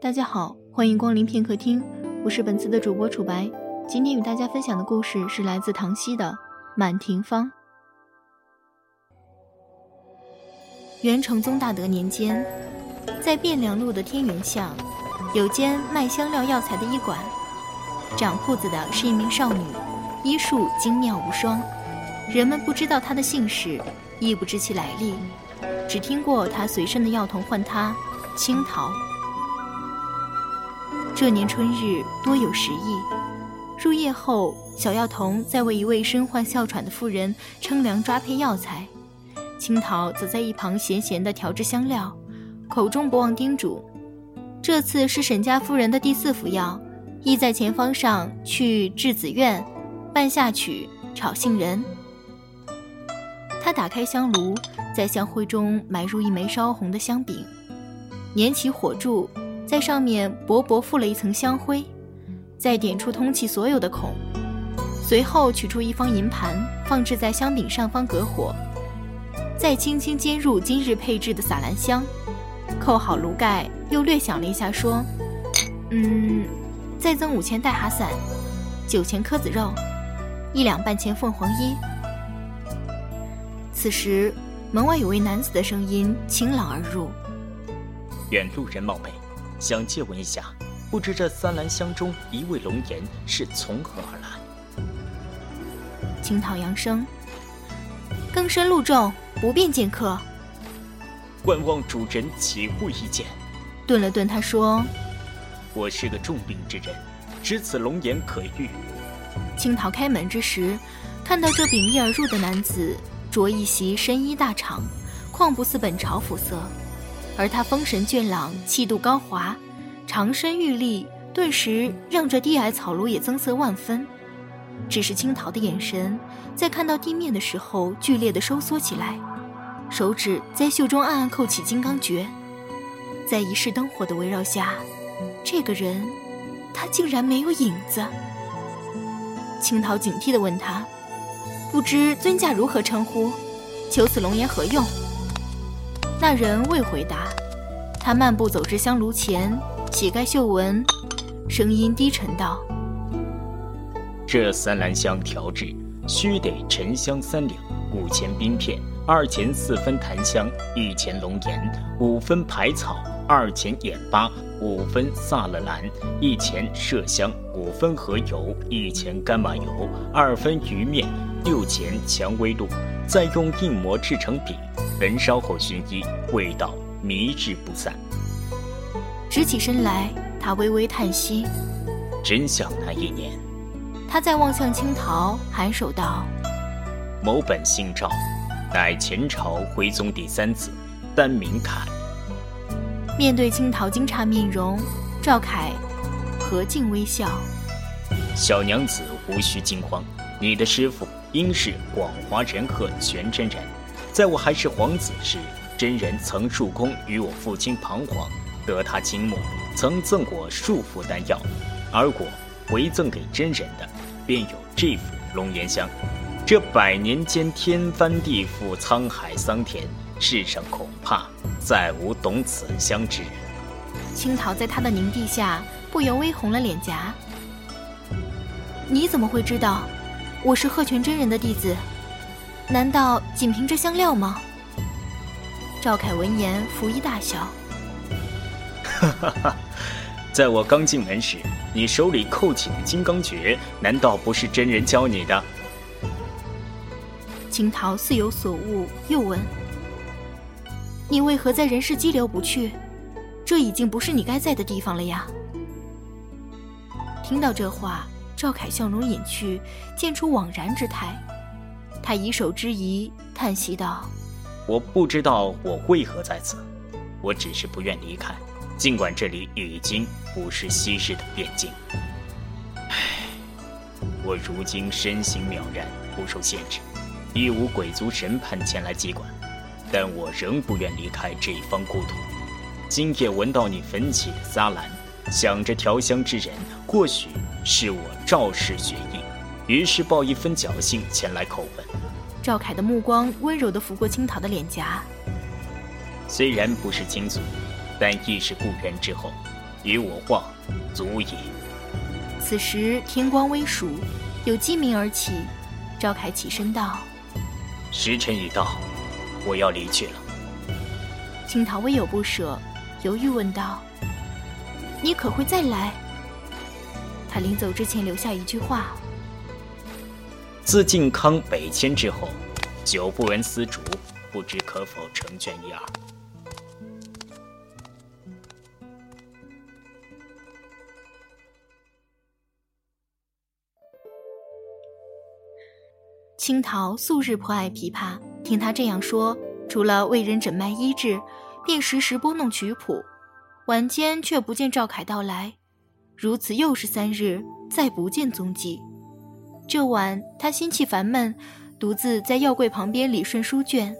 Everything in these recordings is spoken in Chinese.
大家好，欢迎光临片刻听，我是本次的主播楚白。今天与大家分享的故事是来自唐熙的《满庭芳》。元成宗大德年间，在汴梁路的天元巷，有间卖香料药材的医馆，掌铺子的是一名少女，医术精妙无双。人们不知道她的姓氏，亦不知其来历，只听过她随身的药童唤她青桃。这年春日多有时意，入夜后，小药童在为一位身患哮喘的妇人称量抓配药材，青桃则在一旁闲闲地调制香料，口中不忘叮嘱：这次是沈家夫人的第四服药，意在前方上去质子苑，半夏曲，炒杏仁。他打开香炉，在香灰中埋入一枚烧红的香饼，捻起火柱。在上面薄薄覆了一层香灰，再点出通气所有的孔，随后取出一方银盘，放置在香饼上方隔火，再轻轻煎入今日配制的撒兰香，扣好炉盖，又略想了一下，说：“嗯，再增五钱代哈散，九钱柯子肉，一两半钱凤凰衣。”此时，门外有位男子的声音清朗而入：“远路人冒昧。”想借问一下，不知这三兰香中一味龙颜是从何而来？青桃扬声：“更深露重，不便见客。”观望主人起护一见。顿了顿，他说：“我是个重病之人，知此龙颜可遇。”青桃开门之时，看到这秉衣而入的男子，着一袭深衣大氅，况不似本朝肤色。而他风神俊朗，气度高华，长身玉立，顿时让这低矮草庐也增色万分。只是青桃的眼神，在看到地面的时候剧烈的收缩起来，手指在袖中暗暗扣起金刚诀。在一世灯火的围绕下，这个人，他竟然没有影子。青桃警惕地问他：“不知尊驾如何称呼？求此龙颜何用？”那人未回答，他漫步走至香炉前，乞丐嗅闻，声音低沉道：“这三兰香调制，须得沉香三两，五钱冰片，二钱四分檀香，一钱龙涎，五分排草，二钱眼巴，五分萨勒兰，一钱麝香，五分荷油，一钱干麻油，二分鱼面，六钱蔷薇露，再用硬膜制成饼。”焚烧后熏衣，味道迷之不散。直起身来，他微微叹息，真想那一年。他再望向青桃，颔首道：“某本姓赵，乃前朝徽宗第三子，单名凯。”面对青桃惊诧面容，赵凯和静微笑：“小娘子无需惊慌，你的师傅应是广华仁鹤全真人。”在我还是皇子时，真人曾入宫与我父亲彷徨，得他倾慕，曾赠我数副丹药，而我回赠给真人的，便有这副龙涎香。这百年间天翻地覆，沧海桑田，世上恐怕再无懂此香之人。青桃在他的凝碧下不由微红了脸颊。你怎么会知道我是鹤泉真人的弟子？难道仅凭这香料吗？赵凯闻言，拂衣大笑。哈哈哈！在我刚进门时，你手里扣起的金刚诀，难道不是真人教你的？青桃似有所悟，又问：“你为何在人世激流不去？这已经不是你该在的地方了呀！”听到这话，赵凯笑容隐去，现出惘然之态。他以手之仪，叹息道：“我不知道我为何在此，我只是不愿离开，尽管这里已经不是昔日的边境。唉，我如今身形渺然，不受限制，亦无鬼族神判前来接管，但我仍不愿离开这一方故土。今夜闻到你焚起的撒兰，想着调香之人或许是我赵氏血裔。”于是抱一分侥幸前来叩问。赵凯的目光温柔地拂过青桃的脸颊。虽然不是亲族，但亦是故人之后，与我话，足矣。此时天光微曙，有鸡鸣而起。赵凯起身道：“时辰已到，我要离去了。”青桃微有不舍，犹豫问道：“你可会再来？”他临走之前留下一句话：“自靖康北迁之后，久不闻丝竹，不知可否成全一二。”青桃素日颇爱琵琶，听他这样说，除了为人诊脉医治，便时时拨弄曲谱。晚间却不见赵凯到来，如此又是三日，再不见踪迹。这晚他心气烦闷，独自在药柜旁边理顺书卷，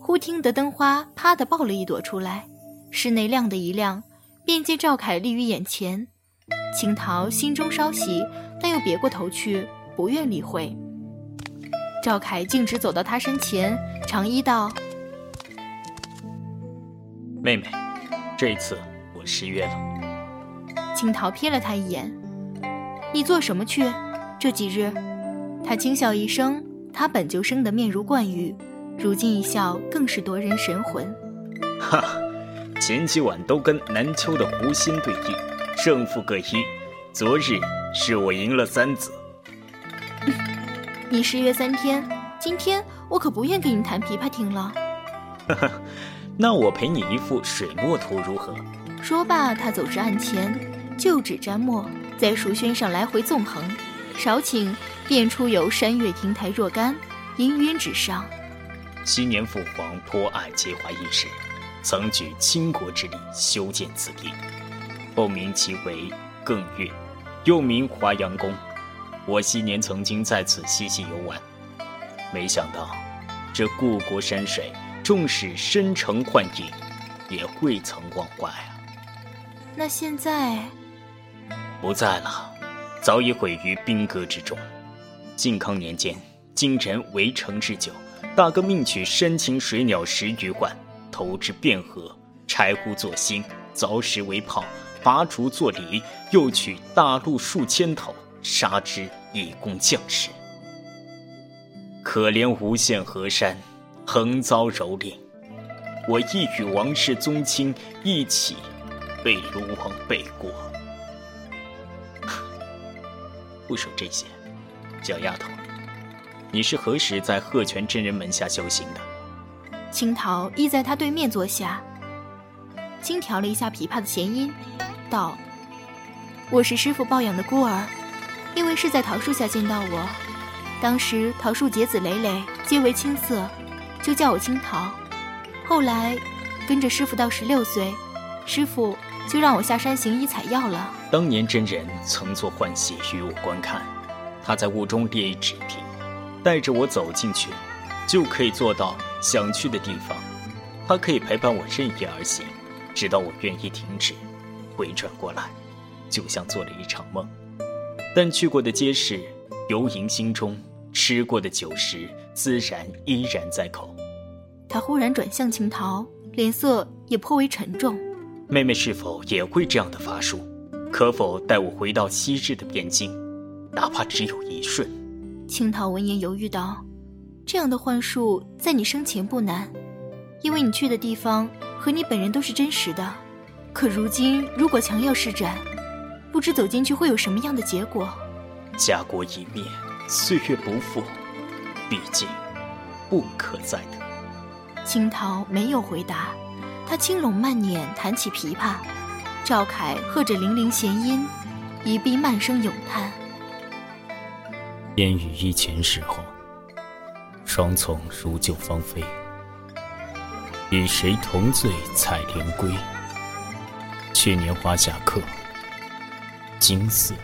忽听得灯花啪的爆了一朵出来，室内亮的一亮，便见赵凯立于眼前。青桃心中稍喜，但又别过头去，不愿理会。赵凯径直走到他身前，长揖道：“妹妹，这次我失约了。”青桃瞥了他一眼：“你做什么去？这几日？”他轻笑一声，他本就生得面如冠玉，如今一笑更是夺人神魂。哈，前几晚都跟南丘的狐心对弈，胜负各一。昨日是我赢了三子。你失约三天，今天我可不愿给你弹琵琶听了。哈哈，那我陪你一副水墨图如何？说罢，他走至案前，就纸沾墨，在书轩上来回纵横，少顷便出游“山岳亭台若干”，氤氲纸上。昔年父皇颇爱结华一时，曾举倾国之力修建此地，后名其为艮岳，又名华阳宫。我昔年曾经在此嬉戏游玩，没想到这故国山水，纵使深城幻影，也未曾忘怀啊。那现在不在了，早已毁于兵戈之中。靖康年间，金人围城之久，大哥命取山禽水鸟十余贯，投之汴河，柴胡作薪，凿石为炮，拔竹作犁，又取大鹿数千头，杀之。以供将士，可怜无限河山，横遭蹂躏。我亦与王室宗亲一起被卢王背过。不说这些，小丫头，你是何时在鹤泉真人门下修行的？青桃亦在他对面坐下，轻调了一下琵琶的弦音，道：“我是师傅抱养的孤儿。”因为是在桃树下见到我，当时桃树结子累累，皆为青色，就叫我青桃。后来跟着师傅到十六岁，师傅就让我下山行医采药了。当年真人曾做幻戏与我观看，他在雾中列一纸屏，带着我走进去，就可以坐到想去的地方。他可以陪伴我任意而行，直到我愿意停止，回转过来，就像做了一场梦。但去过的街市，游吟心中；吃过的酒食，自然依然在口。他忽然转向青桃，脸色也颇为沉重。妹妹是否也会这样的法术？可否带我回到昔日的边境，哪怕只有一瞬？青桃闻言犹豫道：“这样的幻术在你生前不难，因为你去的地方和你本人都是真实的。可如今如果强要施展……”不知走进去会有什么样的结果？家国已灭，岁月不复，毕竟不可再得。青桃没有回答，她轻拢慢捻弹起琵琶。赵凯和着零零弦音，一臂慢声咏叹：烟雨一前时候，双丛如旧芳菲。与谁同醉采莲归？去年花下客。今似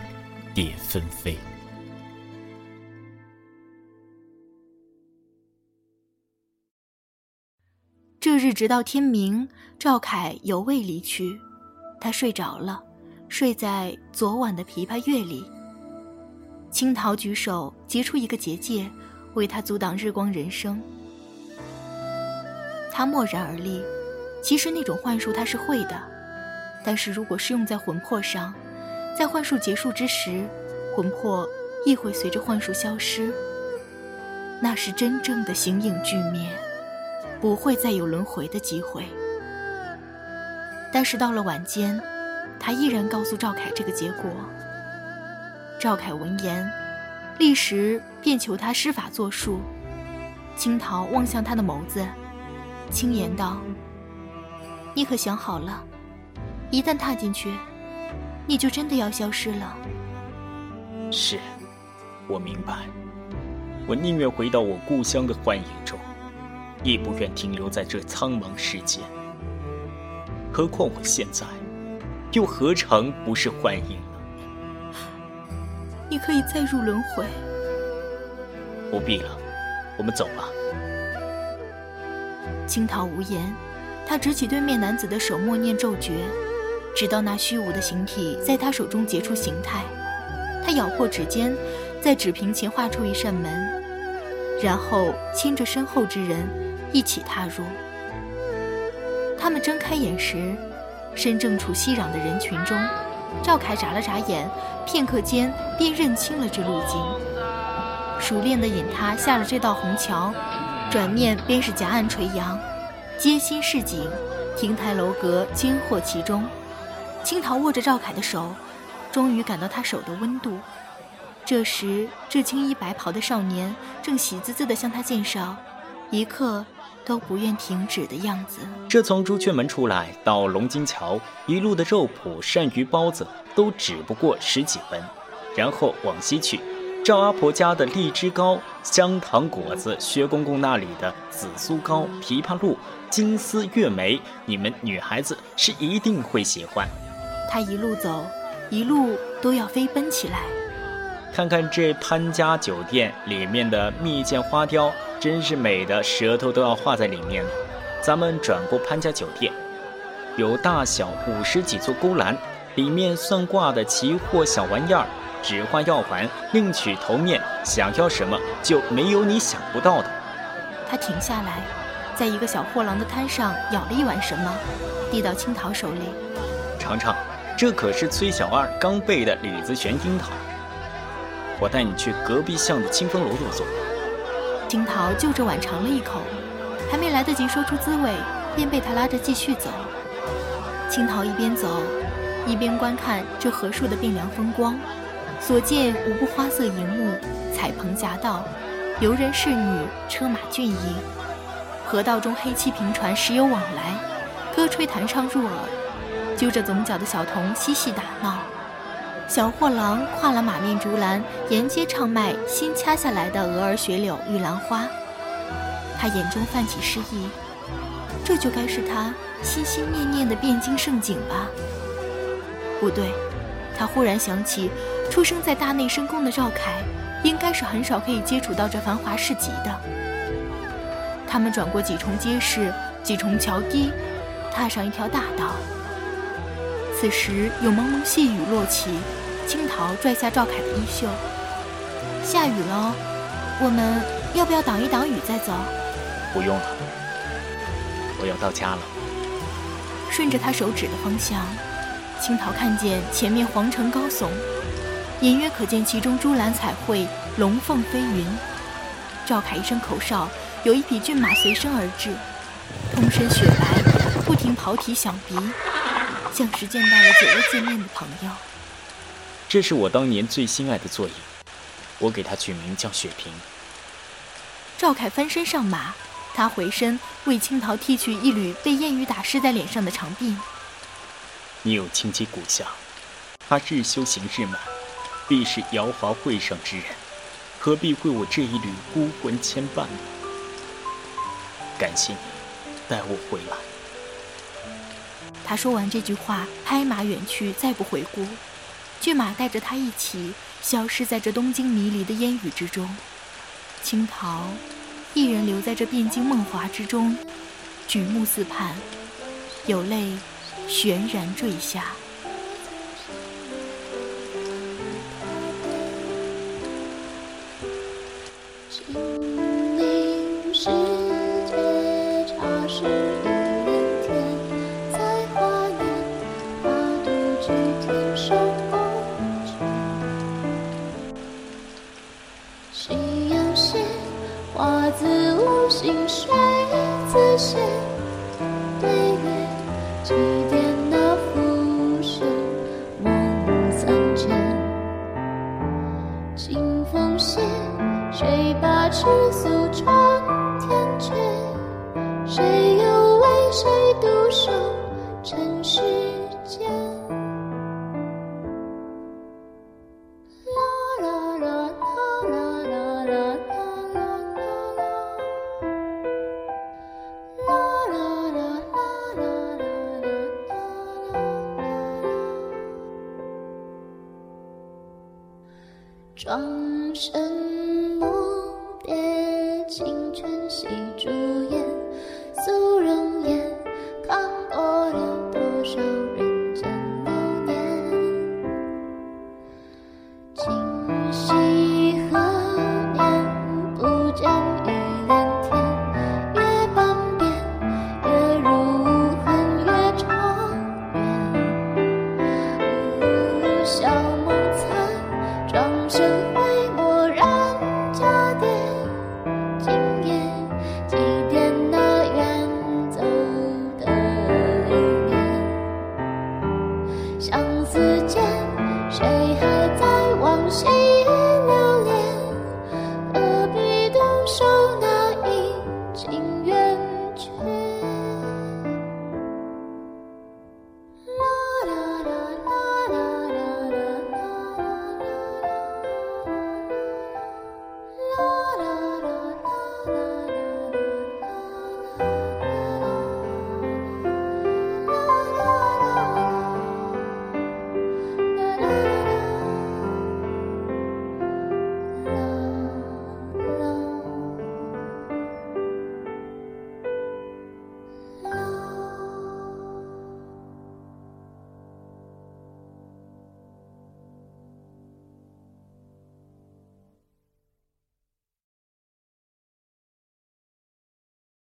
蝶纷飞。这日直到天明，赵凯犹未离去。他睡着了，睡在昨晚的琵琶乐里。青桃举手结出一个结界，为他阻挡日光人生。他默然而立。其实那种幻术他是会的。但是如果是用在魂魄上，在幻术结束之时，魂魄亦会随着幻术消失。那是真正的形影俱灭，不会再有轮回的机会。但是到了晚间，他依然告诉赵凯这个结果。赵凯闻言，立时便求他施法作术。青桃望向他的眸子，轻言道：“你可想好了？一旦踏进去，你就真的要消失了。”是，我明白。我宁愿回到我故乡的幻影中，亦不愿停留在这苍茫世间。何况我现在，又何尝不是幻影呢？你可以再入轮回。不必了，我们走吧。青桃无言，他执起对面男子的手，默念咒诀，直到那虚无的形体在他手中结出形态。他咬破指尖。在纸屏前画出一扇门，然后牵着身后之人一起踏入。他们睁开眼时，身正处熙攘的人群中。赵凯眨了眨眼，片刻间便认清了这路径，熟练地引他下了这道虹桥，转面便是夹岸垂杨，街心市井，亭台楼阁间或其中。青桃握着赵凯的手，终于感到他手的温度。这时，这青衣白袍的少年正喜滋滋地向他介绍，一刻都不愿停止的样子。这从朱雀门出来到龙津桥，一路的肉脯、鳝鱼、包子都只不过十几文，然后往西去，赵阿婆家的荔枝糕、香糖果子，薛公公那里的紫苏糕、枇杷露、金丝月梅，你们女孩子是一定会喜欢。他一路走，一路都要飞奔起来。看看这潘家酒店里面的蜜饯花雕，真是美的，舌头都要化在里面了。咱们转过潘家酒店，有大小五十几座勾栏，里面算卦的奇货小玩意儿，只画药环，另取头面，想要什么就没有你想不到的。他停下来，在一个小货郎的摊上舀了一碗什么，递到青桃手里，尝尝，这可是崔小二刚备的李子玄樱桃。我带你去隔壁巷的清风楼坐坐。金桃就着碗尝了一口，还没来得及说出滋味，便被他拉着继续走。青桃一边走，一边观看这河树的变凉风光，所见无不花色银幕、彩棚夹道、游人侍女、车马骏逸。河道中黑漆平船时有往来，歌吹弹唱入耳，揪着总角的小童嬉戏打闹。小货郎跨了马面竹篮，沿街唱卖新掐下来的鹅儿、雪柳、玉兰花。他眼中泛起诗意，这就该是他心心念念的汴京盛景吧？不对，他忽然想起，出生在大内深宫的赵凯，应该是很少可以接触到这繁华市集的。他们转过几重街市，几重桥堤，踏上一条大道。此时有蒙蒙细雨落起，青桃拽下赵凯的衣袖。下雨了，我们要不要挡一挡雨再走？不用了，我要到家了。顺着他手指的方向，青桃看见前面皇城高耸，隐约可见其中珠兰彩绘，龙凤飞云。赵凯一声口哨，有一匹骏马随身而至，通身雪白，不停跑蹄响鼻。像是见到了久未见面的朋友。这是我当年最心爱的座椅，我给它取名叫雪萍。赵凯翻身上马，他回身为青桃剃去一缕被烟雨打湿在脸上的长鬓。你有亲戚故乡，他日修行日满，必是瑶华会上之人，何必为我这一缕孤魂牵绊呢？感谢你带我回来。他说完这句话，拍马远去，再不回顾。骏马带着他一起消失在这东京迷离的烟雨之中。青桃一人留在这汴京梦华之中，举目四盼，有泪悬然坠下。转身